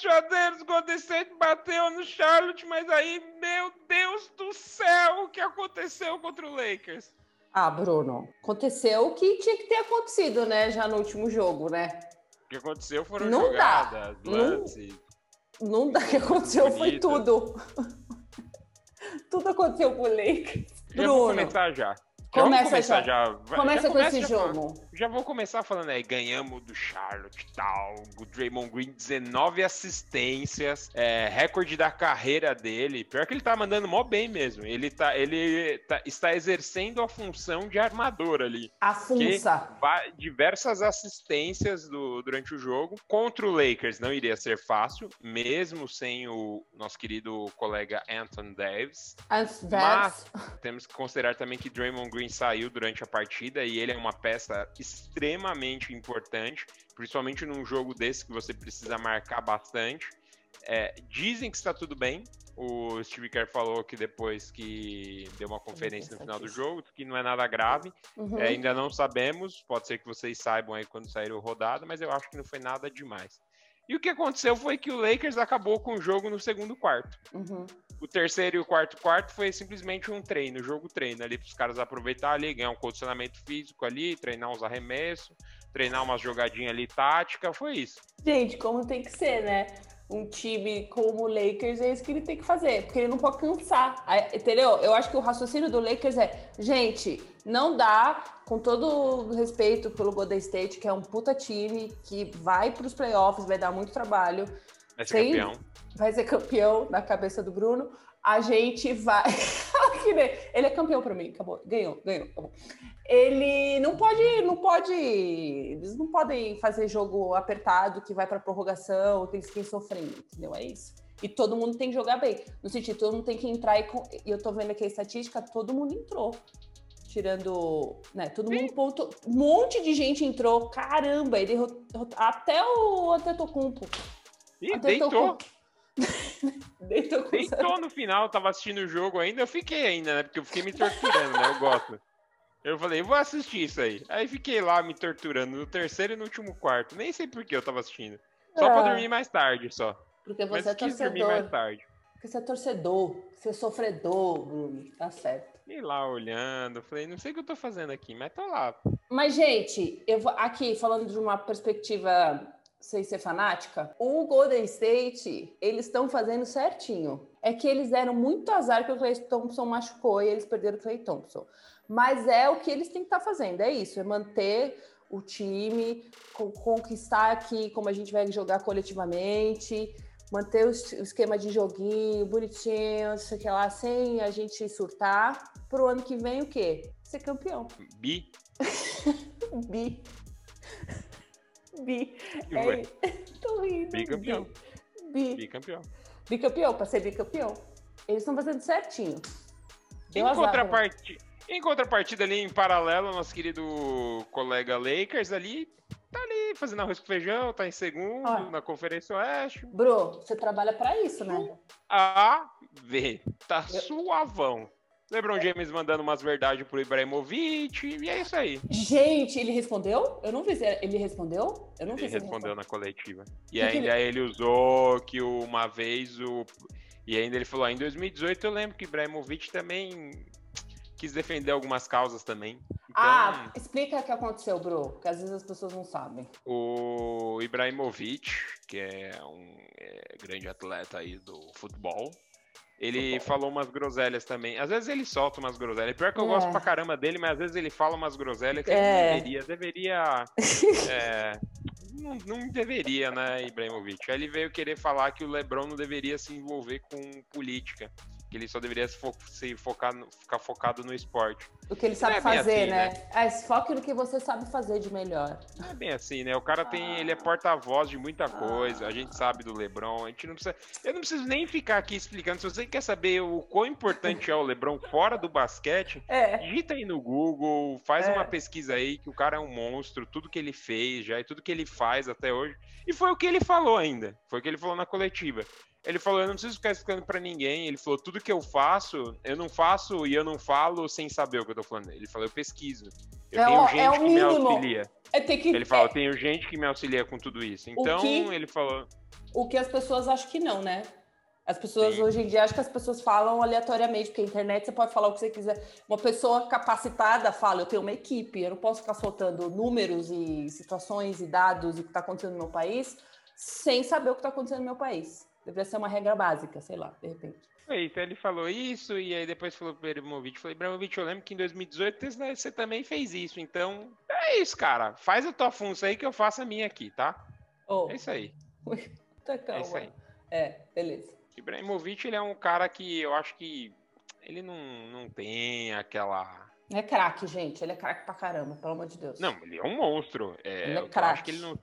Tradeiro, Golden State bateu no Charlotte, mas aí, meu Deus do céu, o que aconteceu contra o Lakers? Ah, Bruno, aconteceu o que tinha que ter acontecido, né? Já no último jogo, né? O que aconteceu foram Não jogadas, dá. lances. Não dá, o que aconteceu foi tudo. tudo aconteceu com o Lakers. Já vou Bruno, começar já. Já Começa já. começa já com esse já falando. Já vou começar falando aí, ganhamos do Charlotte e tal. O Draymond Green, 19 assistências, é, recorde da carreira dele. Pior que ele tá mandando mó bem mesmo. Ele, tá, ele tá- está exercendo a função de armador ali. A funça. Va- Diversas assistências do- durante o jogo. Contra o Lakers não iria ser fácil, mesmo sem o nosso querido colega Anthony Davis. Antes Mas- das. Temos que considerar também que Draymond Green saiu durante a partida e ele é uma peça extremamente importante, principalmente num jogo desse que você precisa marcar bastante. É, dizem que está tudo bem. O Steve Kerr falou que depois que deu uma conferência no final do jogo, que não é nada grave. Uhum. É, ainda não sabemos, pode ser que vocês saibam aí quando sair o rodado, mas eu acho que não foi nada demais. E o que aconteceu foi que o Lakers acabou com o jogo no segundo quarto. Uhum. O terceiro e o quarto quarto foi simplesmente um treino, jogo treino ali para os caras aproveitar ali, ganhar um condicionamento físico ali, treinar uns arremessos, treinar umas jogadinhas ali tática, foi isso. Gente, como tem que ser, né? Um time como o Lakers é isso que ele tem que fazer, porque ele não pode cansar, entendeu? Eu acho que o raciocínio do Lakers é, gente, não dá, com todo respeito pelo Golden State, que é um puta time, que vai para os playoffs, vai dar muito trabalho, Vai ser Sim. campeão. vai ser campeão na cabeça do Bruno, a gente vai. Ele é campeão para mim, acabou, ganhou, ganhou, acabou. Ele não pode, não pode, eles não podem fazer jogo apertado que vai para prorrogação, que eles fiquem sofrendo, entendeu? É isso. E todo mundo tem que jogar bem. No sentido, todo mundo tem que entrar e, com- e eu tô vendo aqui a estatística, todo mundo entrou. Tirando, né, todo mundo ponto, um monte de gente entrou. Caramba, ele derrotou- até o Antetokounmpo. Ih, Antetokounmpo. deitou, Deitou com deitou no final, tava assistindo o jogo ainda, eu fiquei ainda, né, porque eu fiquei me torturando, né, eu gosto. Eu falei, vou assistir isso aí. Aí fiquei lá me torturando no terceiro e no último quarto. Nem sei por que eu tava assistindo. Só pra Ah. dormir mais tarde, só. Porque Mas você é quis dormir mais torcedor. tarde. Porque você é torcedor. Você é sofredor, Bruno. Tá certo. Fiquei lá olhando, falei, não sei o que eu tô fazendo aqui, mas tô lá. Mas, gente, eu vou aqui falando de uma perspectiva sem ser fanática, o Golden State, eles estão fazendo certinho. É que eles deram muito azar que o Clay Thompson machucou e eles perderam o Clay Thompson. Mas é o que eles têm que estar fazendo, é isso, é manter o time, con- conquistar aqui como a gente vai jogar coletivamente, manter o esquema de joguinho bonitinho, sei que lá, sem a gente surtar. Pro ano que vem, o quê? Ser campeão. Bi, Bi. Bi. É, tô rindo. Bicampeão. Bi. bicampeão. Bicampeão, pra ser bicampeão. Eles estão fazendo certinho. Deu Em azar, né? contrapartida, em contrapartida ali, em paralelo, nosso querido colega Lakers ali, tá ali fazendo arroz com feijão, tá em segundo Olha. na Conferência Oeste. Bro, você trabalha pra isso, né? A, V, tá Eu- suavão. LeBron James mandando umas verdades pro Ibrahimovic, e é isso aí. Gente, ele respondeu? Eu não vi se ele respondeu. Eu não vi Ele ele respondeu na coletiva. E Que que ainda ele usou que uma vez o. E ainda ele falou: "Ah, em 2018 eu lembro que Ibrahimovic também quis defender algumas causas também. Então, Ah, explica o que aconteceu, bro, porque às vezes as pessoas não sabem. o Ibrahimovic, que é um é, grande atleta aí do futebol, ele falou umas groselhas também. Às vezes ele solta umas groselhas. Pior que eu É. gosto pra caramba dele, mas às vezes ele fala umas groselhas que É. deveria. Deveria. é, não, não deveria, né, Ibrahimovic? Aí ele veio querer falar que o Lebron não deveria se envolver com política. Que ele só deveria se, fo se focar no- ficar focado no esporte. O que ele sabe é fazer, assim, né? É, foque no que você sabe fazer de melhor. Não é bem assim, né? O cara tem. Ele é porta-voz de muita coisa. A gente sabe do Lebron. A gente não precisa. Eu não preciso nem ficar aqui explicando. Se você quer saber o quão importante é o Lebron fora do basquete, É. digita aí no Google, faz É. uma pesquisa aí que o cara é um monstro, tudo que ele fez já e tudo que ele faz até hoje. E foi o que ele falou ainda. Foi o que ele falou na coletiva. Ele falou: Eu não preciso ficar explicando pra ninguém. Ele falou: Tudo que eu faço, eu não faço e eu não falo sem saber o que eu tô falando. Ele falou: Eu pesquiso. Eu É tenho gente é que me mínimo. auxilia. É que, ele falou, é... tenho gente que me auxilia com tudo isso. Então, que, ele falou... O que as pessoas acham que não, né? As pessoas Sim. hoje em dia acham que as pessoas falam aleatoriamente, porque a internet você pode falar o que você quiser. Uma pessoa capacitada fala, eu tenho uma equipe, eu não posso ficar soltando números e situações e dados e o que está acontecendo no meu país sem saber o que está acontecendo no meu país. Deveria ser uma regra básica, sei lá, de repente. É, então ele falou isso e aí depois falou para o Ibrahimovic, falou, Ibrahimovic, eu lembro que em 2018 você também fez isso, então é isso, cara, faz a tua função aí que eu faço a minha aqui, tá? Oh. É isso aí. tá calma. É isso aí. É, beleza. Ibrahimovic, ele é um cara que eu acho que ele não, não tem aquela... É craque, gente, ele é craque pra caramba, pelo amor de Deus. Não, ele é um monstro. É, ele é craque. Eu acho que ele não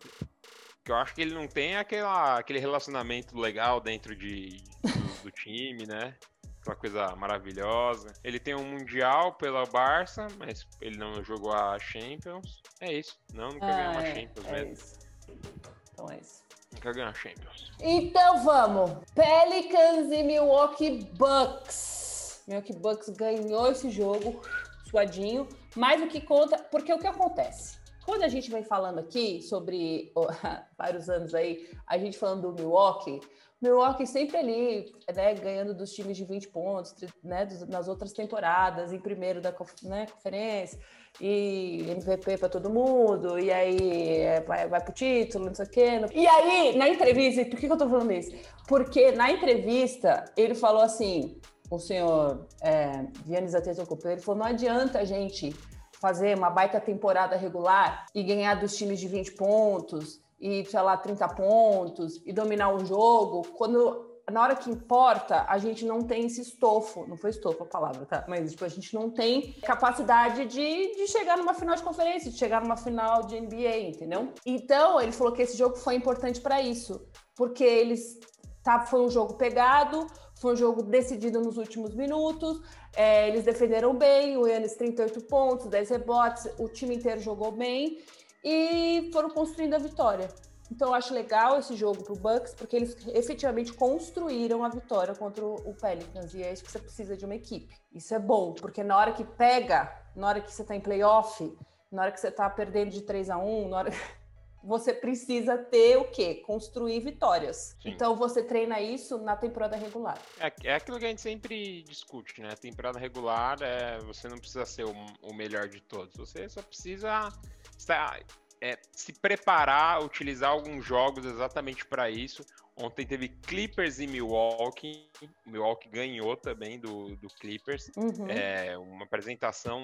que eu acho que ele não tem aquela, aquele relacionamento legal dentro de, do, do time, né? Uma coisa maravilhosa. Ele tem um Mundial pela Barça, mas ele não jogou a Champions. É isso. Não, nunca ah, ganhou uma é, Champions é mesmo. Isso. Então é isso. Ganhou a Champions. Então vamos. Pelicans e Milwaukee Bucks. Milwaukee Bucks ganhou esse jogo suadinho. Mas o que conta... Porque o que acontece? Quando a gente vem falando aqui sobre oh, vários anos aí, a gente falando do Milwaukee, Milwaukee sempre ali, né, ganhando dos times de 20 pontos, né, nas outras temporadas, em primeiro da né, conferência, e MVP para todo mundo, e aí é, vai, vai pro título, não sei o quê. E aí, na entrevista, por que, que eu tô falando isso? Porque na entrevista ele falou assim, o senhor é, Giannis Antetokounmpo, ele falou, não adianta a gente fazer uma baita temporada regular e ganhar dos times de 20 pontos e, sei lá, 30 pontos e dominar o jogo, quando na hora que importa, a gente não tem esse estofo, não foi estofo a palavra, tá? Mas tipo, a gente não tem capacidade de, de chegar numa final de conferência, de chegar numa final de NBA, entendeu? Então, ele falou que esse jogo foi importante para isso, porque eles tá, foi um jogo pegado, foi um jogo decidido nos últimos minutos. É, eles defenderam bem, o Yannis 38 pontos, 10 rebotes, o time inteiro jogou bem e foram construindo a vitória. Então eu acho legal esse jogo para o Bucks, porque eles efetivamente construíram a vitória contra o Pelicans. E é isso que você precisa de uma equipe. Isso é bom, porque na hora que pega, na hora que você está em playoff, na hora que você está perdendo de 3 a 1 na hora você precisa ter o quê? Construir vitórias. Sim. Então você treina isso na temporada regular. É, é aquilo que a gente sempre discute, né? A temporada regular é você não precisa ser o, o melhor de todos. Você só precisa é, se preparar, utilizar alguns jogos exatamente para isso. Ontem teve Clippers e Milwaukee. Milwaukee ganhou também do, do Clippers. Uhum. É, uma apresentação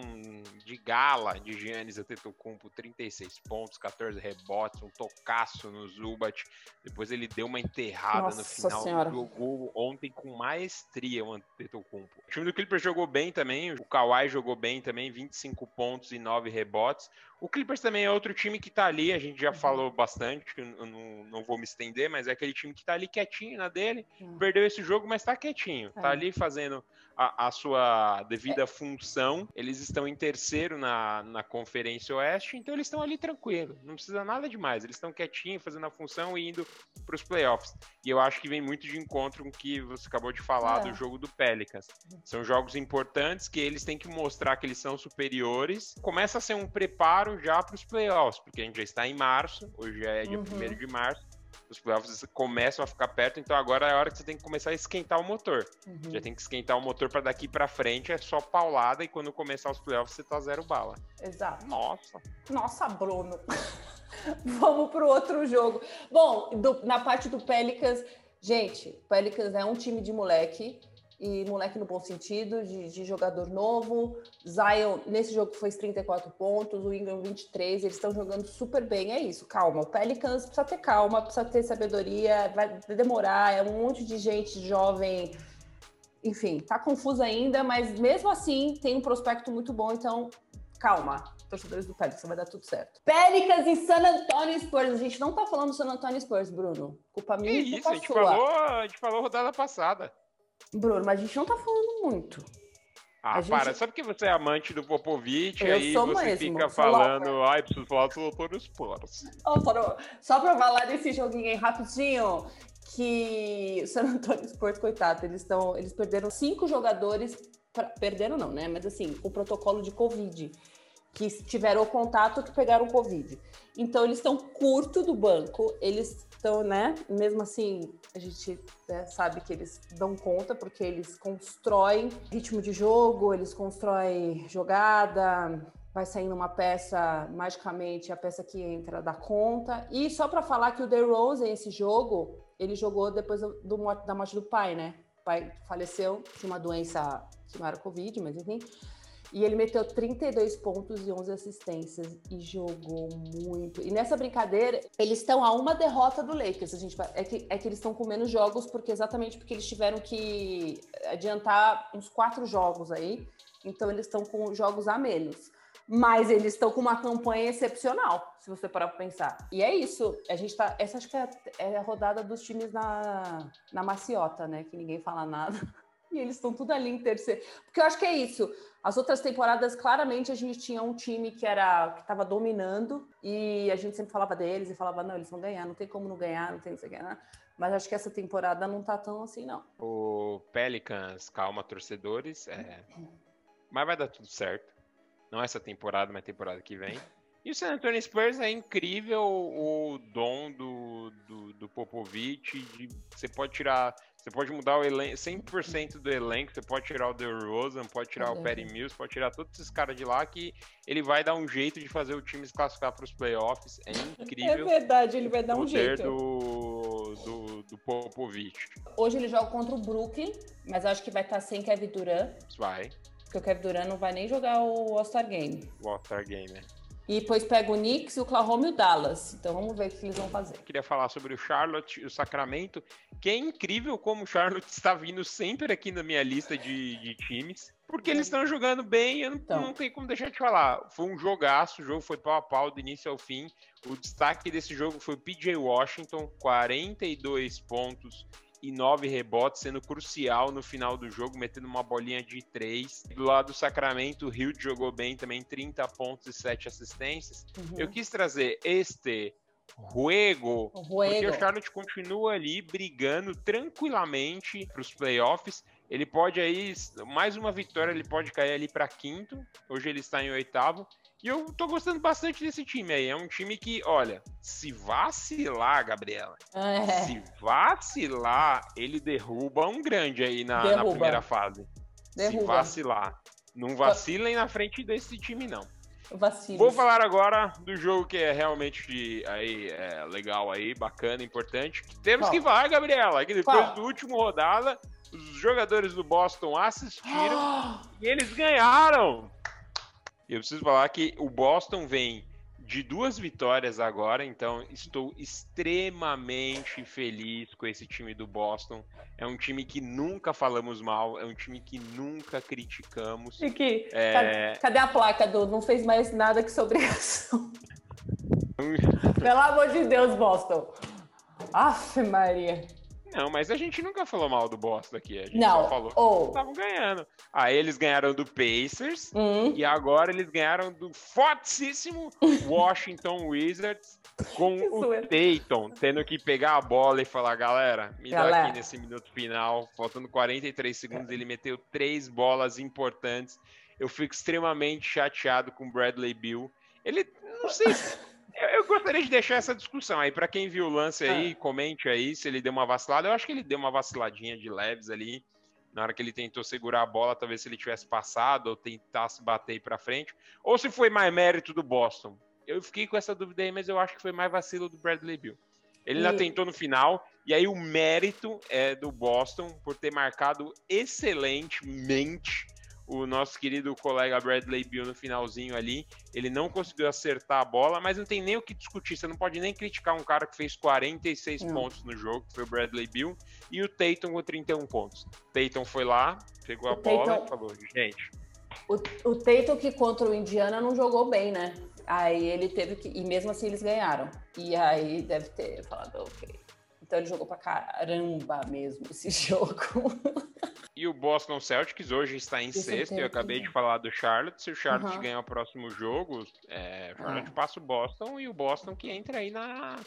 de gala de Giannis Antetokounmpo, 36 pontos, 14 rebotes, um tocaço no Zubat. Depois ele deu uma enterrada Nossa no final. Senhora. Jogou ontem com maestria o Antetokounmpo. O time do Clippers jogou bem também. O Kawhi jogou bem também, 25 pontos e 9 rebotes. O Clippers também é outro time que tá ali, a gente já falou bastante, eu não, não vou me estender, mas é aquele time que tá ali quietinho na dele, perdeu esse jogo, mas tá quietinho, tá é. tá ali fazendo a, a sua devida é. função. Eles estão em terceiro na, na Conferência Oeste, então eles estão ali tranquilo, não precisa nada demais. Eles estão quietinhos, fazendo a função e indo para os playoffs. E eu acho que vem muito de encontro com o que você acabou de falar é. do jogo do Pelicans. São jogos importantes que eles têm que mostrar que eles são superiores. Começa a ser um preparo já para os playoffs, porque a gente já está em março, hoje é dia uhum. 1 de março os playoffs começam a ficar perto, então agora é a hora que você tem que começar a esquentar o motor. Uhum. Já tem que esquentar o motor para daqui para frente, é só paulada e quando começar os playoffs você tá zero bala. Exato. Nossa. Nossa, Bruno. Vamos pro outro jogo. Bom, do, na parte do Pelicans, gente, Pelicans é um time de moleque e moleque no bom sentido, de, de, jogador novo. Zion, nesse jogo, fez 34 pontos, o Ingram 23, eles estão jogando super bem. É isso, calma. O Pelicans precisa ter calma, precisa ter sabedoria, vai demorar, é um monte de gente jovem. Enfim, tá confuso ainda, mas mesmo assim tem um prospecto muito bom, então calma. Torcedores do Pelicans, vai dar tudo certo. Pelicans e San Antonio Spurs. A gente não tá falando do San Antonio Spurs, Bruno. Culpa minha e culpa isso, a gente, falou, a gente falou rodada passada. Bruno, mas a gente não tá falando muito. Ah, gente... para, sabe que você é amante do Popovich, eu aí você mesmo, fica falando, ai, preciso falar do Antônio Spurs. Oh, só pra falar desse joguinho aí rapidinho, que o San Antonio Spurs, coitado, eles estão. Eles perderam cinco jogadores. Pra, perderam não, né? Mas assim, o protocolo de Covid. Que tiveram contato que pegaram Covid. Então, eles estão curto do banco, eles estão, né? Mesmo assim, a gente né, sabe que eles dão conta, porque eles constroem ritmo de jogo, eles constroem jogada, vai saindo uma peça, magicamente, a peça que entra dá conta. E só para falar que o The Rose, esse jogo, ele jogou depois do, da morte do pai, né? O pai faleceu de uma doença que não era Covid, mas enfim. E ele meteu 32 pontos e 11 assistências e jogou muito. E nessa brincadeira, eles estão a uma derrota do Lakers. A gente é que, é que eles estão com menos jogos, porque exatamente porque eles tiveram que adiantar uns quatro jogos aí. Então eles estão com jogos a menos mas eles estão com uma campanha excepcional, se você parar para pensar. E é isso. A gente tá. Essa acho que é, é a rodada dos times na, na maciota, né? Que ninguém fala nada. E eles estão tudo ali em terceiro. Porque eu acho que é isso. As outras temporadas, claramente, a gente tinha um time que era que estava dominando e a gente sempre falava deles e falava, não, eles vão ganhar, não tem como não ganhar, não tem isso aqui, né? Mas acho que essa temporada não tá tão assim, não. O Pelicans, calma, torcedores. É... Mas vai dar tudo certo. Não essa temporada, mas temporada que vem. E o San Antonio Spurs é incrível o dom do, do, do Popovich. De, você pode tirar. Você pode mudar o elenco, 100% do elenco. Você pode tirar o DeRozan, pode tirar o Perry Mills, pode tirar todos esses caras de lá que ele vai dar um jeito de fazer o time se classificar para os playoffs. É incrível. É verdade, ele vai dar um jeito. Do, do, do Popovich. Hoje ele joga contra o Brooklyn, mas acho que vai estar sem Kevin Durant. Vai. Porque o Kevin Durant não vai nem jogar o All-Star Game. O All-Star Game, né? E depois pega o Knicks, o Oklahoma e o Dallas. Então vamos ver o que eles vão fazer. Queria falar sobre o Charlotte o Sacramento, que é incrível como o Charlotte está vindo sempre aqui na minha lista de, de times. Porque eles estão jogando bem, eu não, então. não tenho como deixar de falar. Foi um jogaço, o jogo foi pau a pau do início ao fim. O destaque desse jogo foi o PJ Washington, 42 pontos e nove rebotes, sendo crucial no final do jogo, metendo uma bolinha de três. Do lado do Sacramento, o Hill jogou bem também, 30 pontos e 7 assistências. Uhum. Eu quis trazer este Ruego, porque o Charlotte continua ali brigando tranquilamente para os playoffs. Ele pode aí, mais uma vitória, ele pode cair ali para quinto. Hoje ele está em oitavo. E eu tô gostando bastante desse time aí. É um time que, olha, se vacilar, Gabriela, é. se vacilar, ele derruba um grande aí na, na primeira fase. Derruba. Se vacilar. Não vacilem na frente desse time, não. Vacilos. Vou falar agora do jogo que é realmente aí, é, legal aí, bacana, importante. Temos Qual? que vai, Gabriela, que depois Qual? do último rodada, os jogadores do Boston assistiram e eles ganharam. Eu preciso falar que o Boston vem de duas vitórias agora, então estou extremamente feliz com esse time do Boston. É um time que nunca falamos mal, é um time que nunca criticamos. E que, é... cadê a placa do não fez mais nada que sobre isso? Pelo amor de Deus, Boston. Aff, Maria. Não, mas a gente nunca falou mal do Boston aqui. A gente não, só falou que estavam ganhando. Aí eles ganharam do Pacers hum. e agora eles ganharam do fortíssimo Washington Wizards com o Tatum tendo que pegar a bola e falar, galera, me galera. dá aqui nesse minuto final, faltando 43 segundos, ele meteu três bolas importantes. Eu fico extremamente chateado com o Bradley Bill. Ele, não sei se eu gostaria de deixar essa discussão aí. Para quem viu o lance aí, ah. comente aí se ele deu uma vacilada. Eu acho que ele deu uma vaciladinha de leves ali. Na hora que ele tentou segurar a bola, talvez se ele tivesse passado ou tentasse bater para frente. Ou se foi mais mérito do Boston. Eu fiquei com essa dúvida aí, mas eu acho que foi mais vacilo do Bradley Bill. Ele e... ainda tentou no final, e aí o mérito é do Boston por ter marcado excelentemente o nosso querido colega Bradley Bill no finalzinho ali. Ele não conseguiu acertar a bola, mas não tem nem o que discutir. Você não pode nem criticar um cara que fez 46 não. pontos no jogo, que foi o Bradley Bill, e o Tatum com 31 pontos. Tatum foi lá, pegou o a Tatum... bola e falou: gente. O, o Tatum que contra o Indiana não jogou bem, né? Aí ele teve que. E mesmo assim eles ganharam. E aí deve ter falado, ok. Então ele jogou pra caramba mesmo esse jogo. E o Boston Celtics hoje está em Isso sexto. Eu acabei de falar do Charlotte. Se o Charlotte uhum. ganhar o próximo jogo, é, o Charlotte uhum. passa o Boston e o Boston que entra aí na,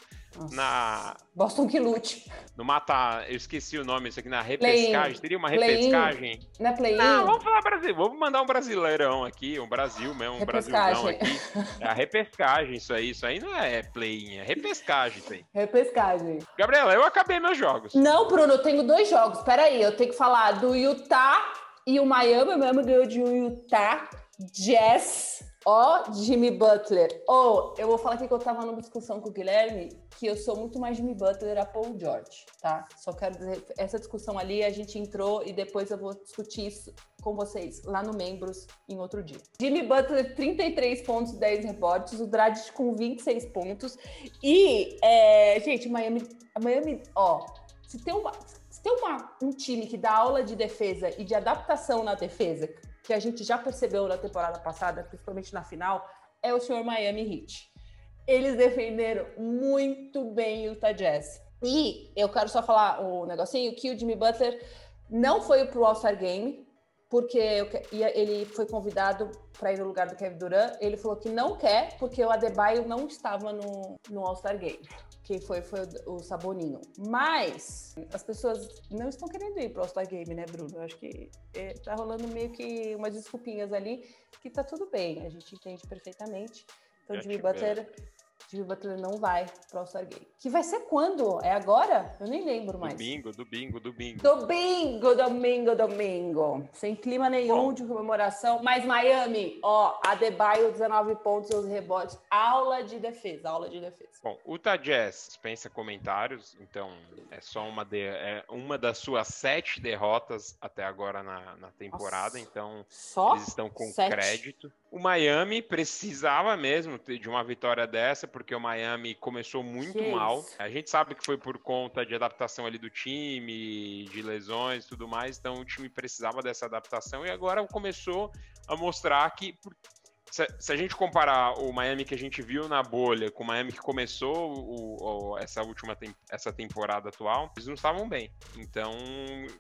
na. Boston que lute. No mata. Eu esqueci o nome, isso aqui na repescagem. Teria uma repescagem? Não é play-in? Não, vamos falar Brasil. Vamos mandar um brasileirão aqui, um Brasil mesmo, um Brasilzão aqui. É a repescagem, isso aí. Isso aí não é play-in, é repescagem isso aí. Repescagem. Gabriela, eu acabei meus jogos. Não, Bruno, eu tenho dois jogos. Peraí, eu tenho que falar do Utah e o Miami. O Miami ganhou de um Utah Jazz Ó, Jimmy Butler. Ou, eu vou falar aqui que eu tava numa discussão com o Guilherme, que eu sou muito mais Jimmy Butler a Paul George, tá? Só quero dizer, essa discussão ali a gente entrou e depois eu vou discutir isso com vocês lá no Membros em outro dia. Jimmy Butler, 33 pontos, 10 rebotes, o Dragic com 26 pontos. E, é, gente, Miami, Miami, ó, se tem uma, se tem uma, um time que dá aula de defesa e de adaptação na defesa, que a gente já percebeu na temporada passada, principalmente na final, é o senhor Miami Heat. Eles defenderam muito bem o Utah Jazz. E eu quero só falar o um negocinho que o Jimmy Butler não foi para o All-Star Game, porque ele foi convidado para ir no lugar do Kevin Durant. Ele falou que não quer, porque o Adebayo não estava no, no All-Star Game. Quem foi foi o Saboninho. Mas as pessoas não estão querendo ir para o All-Star Game, né, Bruno? Eu acho que é, tá rolando meio que umas desculpinhas ali, que tá tudo bem, a gente entende perfeitamente. Então, Jimmy Butler Jimmy Butler não vai pro All-Star Game. Que vai ser quando? É agora? Eu nem lembro mais. Domingo, domingo, domingo. Domingo, domingo, domingo. Sem clima nenhum Bom. de comemoração. Mas Miami, ó, Adebayo, 19 pontos, 11 rebotes. Aula de defesa, aula de defesa. Bom, Utah Jazz dispensa comentários, então é só uma, de, é uma das suas sete derrotas até agora na, na temporada, Nossa. então só eles estão com sete? crédito. O Miami precisava mesmo de uma vitória dessa, porque o Miami começou muito que mal. A gente sabe que foi por conta de adaptação ali do time, de lesões e tudo mais, então o time precisava dessa adaptação e agora começou a mostrar que se, se, a gente comparar o Miami que a gente viu na bolha com o Miami que começou o, o, essa última tem, essa temporada atual, eles não estavam bem. Então,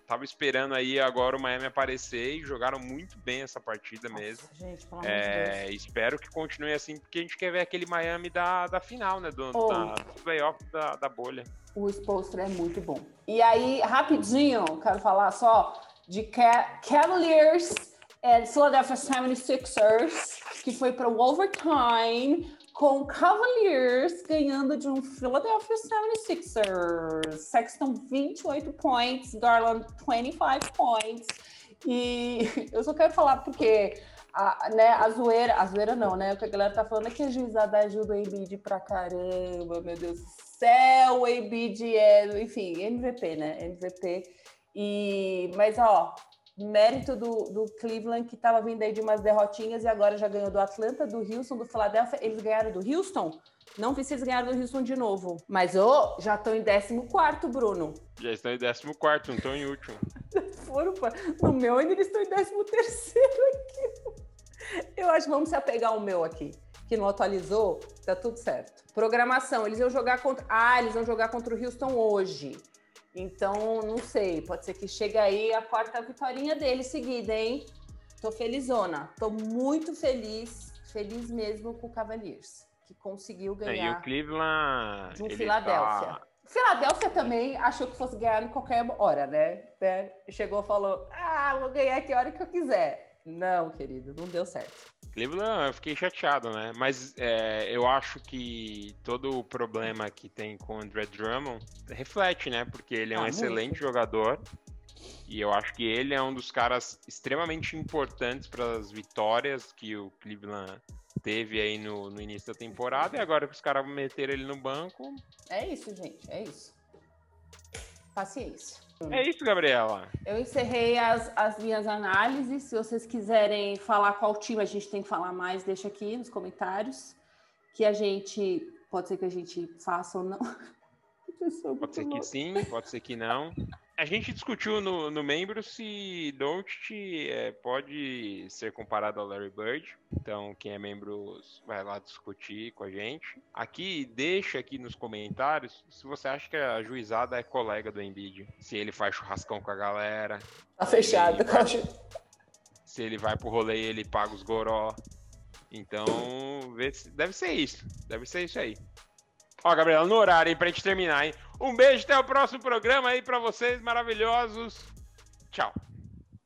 tava esperando aí agora o Miami aparecer e jogaram muito bem essa partida Nossa, mesmo. Gente, é, espero que continue assim, porque a gente quer ver aquele Miami da, da final, né? Do, oh. da, do playoff da, da bolha. O exposter é muito bom. E aí, rapidinho, quero falar só de Cavaliers é, Philadelphia 76ers, que foi para o overtime com Cavaliers ganhando de um Philadelphia 76ers. Sexton 28 points, Garland 25 points. E eu só quero falar porque a, né, a zoeira, a zoeira não, né? O que a galera tá falando é que a juizada ajuda o Embiid pra caramba, meu Deus do céu, o Embiid é, enfim, MVP, né? MVP. E, mas ó, mérito do, do Cleveland, que estava vindo aí de umas derrotinhas e agora já ganhou do Atlanta, do Houston, do Philadelphia. Eles ganharam do Houston? Não vi se eles ganharam do Houston de novo. Mas, ô, oh, já estão em 14, Bruno. Já estão em 14, não estão em último. Foram, no meu ainda eles estão em 13 aqui. Eu acho que vamos se apegar ao meu aqui que não atualizou, tá tudo certo. Programação, eles iam jogar contra. Ah, eles vão jogar contra o Houston hoje. Então, não sei, pode ser que chegue aí a quarta vitória dele seguida, hein? Tô felizona, tô muito feliz, feliz mesmo com o Cavaliers, que conseguiu ganhar. É, e o Cleveland. De um Filadélfia. Tá... Filadélfia também achou que fosse ganhar em qualquer hora, né? né? Chegou e falou: ah, vou ganhar que hora que eu quiser. Não, querido, não deu certo. Cleveland, eu fiquei chateado, né? Mas é, eu acho que todo o problema que tem com o André Drummond reflete, né? Porque ele é um ah, excelente muito. jogador. E eu acho que ele é um dos caras extremamente importantes para as vitórias que o Cleveland teve aí no, no início da temporada. E agora que os caras meteram ele no banco. É isso, gente, é isso. Paciência. É isso, Gabriela. Eu encerrei as, as minhas análises. Se vocês quiserem falar qual time a gente tem que falar mais, deixa aqui nos comentários. Que a gente. Pode ser que a gente faça ou não. Pode ser que sim, pode ser que não. A gente discutiu no, no membro se Don't é, pode ser comparado ao Larry Bird. Então, quem é membro vai lá discutir com a gente. Aqui, deixa aqui nos comentários se você acha que a juizada é colega do Embiid. Se ele faz churrascão com a galera. Tá fechado, vai, Se ele vai pro rolê e ele paga os goró. Então, deve ser isso. Deve ser isso aí. Ó, Gabriela, no horário, hein, pra gente terminar, hein? Um beijo, até o próximo programa aí pra vocês, maravilhosos. Tchau.